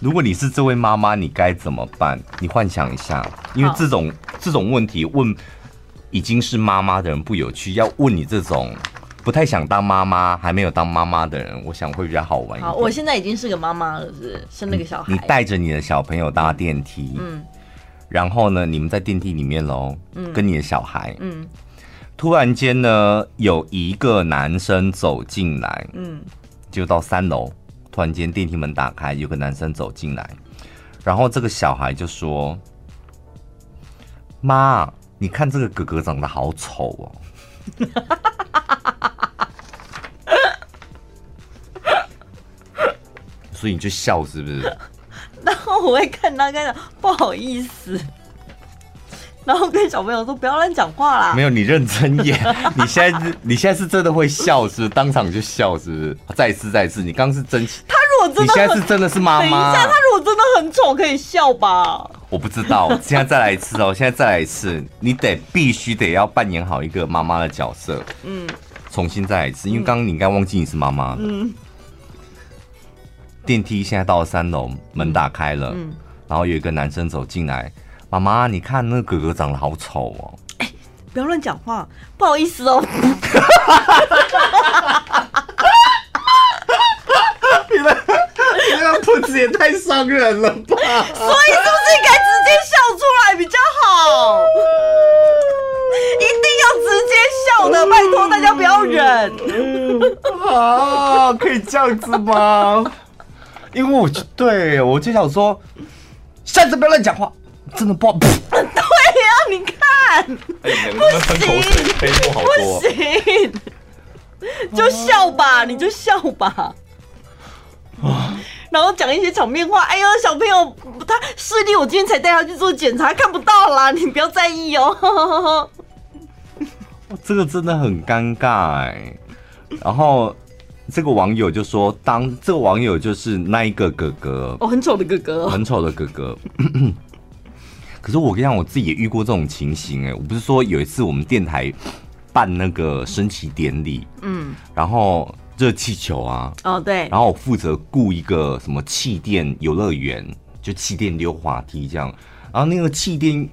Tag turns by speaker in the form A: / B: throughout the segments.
A: 如果你是这位妈妈，你该怎么办？你幻想一下，因为这种这种问题问已经是妈妈的人不有趣，要问你这种不太想当妈妈还没有当妈妈的人，我想会比较好玩一点。
B: 好，我现在已经是个妈妈了，是不是生了个小孩。
A: 你带着你的小朋友搭电梯，嗯，然后呢，你们在电梯里面喽，嗯，跟你的小孩，嗯，突然间呢，有一个男生走进来，嗯，就到三楼。突然间，电梯门打开，有个男生走进来，然后这个小孩就说：“妈，你看这个哥哥长得好丑哦。”所以你就笑是不是？
B: 然后我会看他，跟他不好意思。然后跟小朋友说不要乱讲话啦。
A: 没有，你认真演。你现在是，你现在是真的会笑，是不是？当场就笑，是不是？再一次，再一次，你刚是真。
B: 他如果真的，
A: 你现在是真的是妈妈。
B: 等一下，他如果真的很丑，可以笑吧？
A: 我不知道。现在再来一次哦，现在再来一次，你得必须得要扮演好一个妈妈的角色。嗯。重新再来一次，因为刚刚你应该忘记你是妈妈了。嗯。电梯现在到了三楼，门打开了。嗯。然后有一个男生走进来。妈妈，你看那个哥哥长得好丑哦！
B: 哎、欸，不要乱讲话，不好意思哦。
A: 你们你们铺子也太伤人了吧！所
B: 以是不是应该直接笑出来比较好？一定要直接笑的，拜托大家不要忍。
A: 啊，可以这样子吗？因为我就对我就想说，下次不要乱讲话。真的不好，对呀、
B: 啊，你看，
A: 欸、不行，
B: 不行，就笑吧，你就笑吧，啊然后讲一些场面话。哎呦，小朋友，他视力，我今天才带他去做检查，看不到啦，你不要在意哦。
A: 这个真的很尴尬哎。然后这个网友就说，当这个网友就是那一个哥哥，
B: 哦，很丑的哥哥，
A: 很丑的哥哥。可是我跟你讲，我自己也遇过这种情形哎，我不是说有一次我们电台办那个升旗典礼，嗯，然后热气球啊，
B: 哦对，
A: 然后我负责雇一个什么气垫游乐园，就气垫溜滑梯这样，然后那个气垫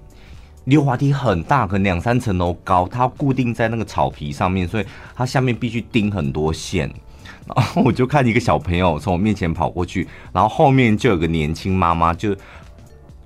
A: 溜滑梯很大，可能两三层楼高，它固定在那个草皮上面，所以它下面必须钉很多线，然后我就看一个小朋友从我面前跑过去，然后后面就有个年轻妈妈就。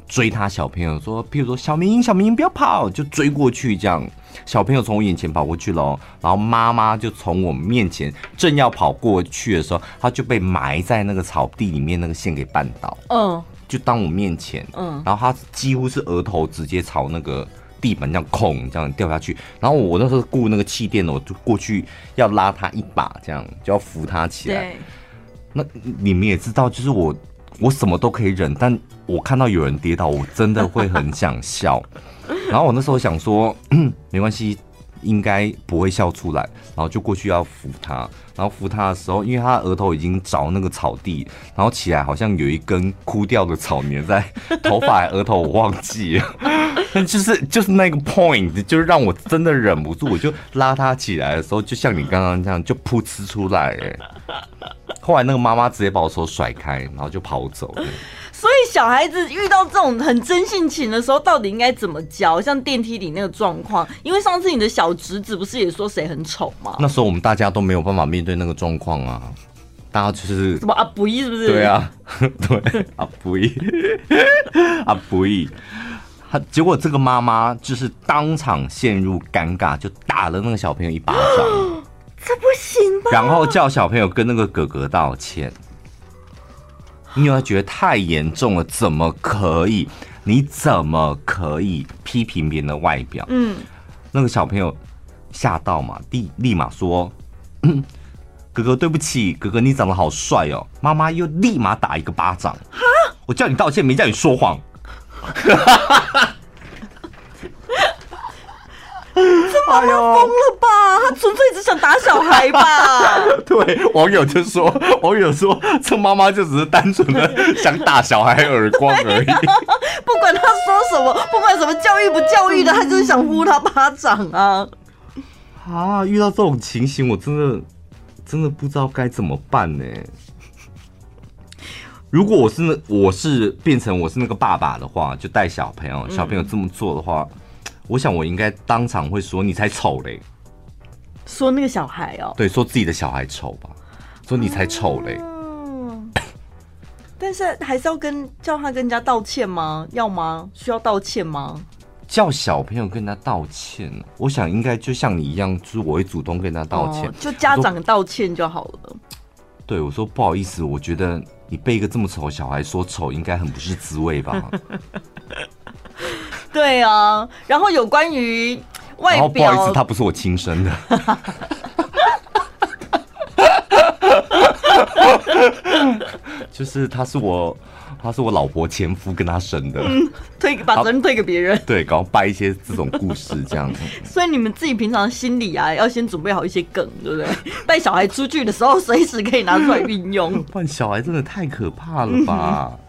A: 追他小朋友说，譬如说小明，小明不要跑，就追过去这样。小朋友从我眼前跑过去了，然后妈妈就从我面前正要跑过去的时候，他就被埋在那个草地里面那个线给绊倒。嗯，就当我面前，嗯，然后他几乎是额头直接朝那个地板这样空这样掉下去。然后我那时候顾那个气垫，我就过去要拉他一把，这样就要扶他起来。那你们也知道，就是我。我什么都可以忍，但我看到有人跌倒，我真的会很想笑。然后我那时候想说，没关系，应该不会笑出来。然后就过去要扶他，然后扶他的时候，因为他额头已经着那个草地，然后起来好像有一根枯掉的草粘在头发、额头，我忘记了。但 就是就是那个 point，就是让我真的忍不住，我就拉他起来的时候，就像你刚刚这样，就噗嗤出来，哎。后来那个妈妈直接把我手甩开，然后就跑走。
B: 所以小孩子遇到这种很真性情的时候，到底应该怎么教？像电梯里那个状况，因为上次你的小侄子不是也说谁很丑吗？
A: 那时候我们大家都没有办法面对那个状况啊，大家就是
B: 什么阿不易是不是？
A: 对啊，对阿不易，阿不易。他结果这个妈妈就是当场陷入尴尬，就打了那个小朋友一巴掌。然后叫小朋友跟那个哥哥道歉，因为他觉得太严重了，怎么可以？你怎么可以批评别人的外表？嗯，那个小朋友吓到嘛，立立马说：“哥哥对不起，哥哥你长得好帅哦。”妈妈又立马打一个巴掌。哈！我叫你道歉，没叫你说谎。
B: 这妈妈疯了吧？他纯粹只想打小孩吧？
A: 对，网友就说，网友说，这妈妈就只是单纯的想打小孩耳光而已。
B: 不管他说什么，不管什么教育不教育的，他就是想呼他巴掌啊！
A: 啊，遇到这种情形，我真的真的不知道该怎么办呢。如果我是那我是变成我是那个爸爸的话，就带小朋友，小朋友这么做的话，嗯、我想我应该当场会说你才丑嘞，
B: 说那个小孩哦，
A: 对，说自己的小孩丑吧，说你才丑嘞。
B: 嗯，但是还是要跟叫他跟人家道歉吗？要吗？需要道歉吗？
A: 叫小朋友跟他道歉，我想应该就像你一样，就是我会主动跟他道歉，哦、
B: 就家长道歉就好了。
A: 对，我说不好意思，我觉得你被一个这么丑的小孩说丑，应该很不是滋味吧？
B: 对啊，然后有关于外表，
A: 不好意思，他不是我亲生的，就是他是我。他是我老婆前夫跟他生的，
B: 嗯，推把责任推给别人，
A: 对，搞掰一些这种故事这样子。
B: 所以你们自己平常心里啊，要先准备好一些梗，对不对？带小孩出去的时候，随时可以拿出来运用。
A: 换小孩真的太可怕了吧？嗯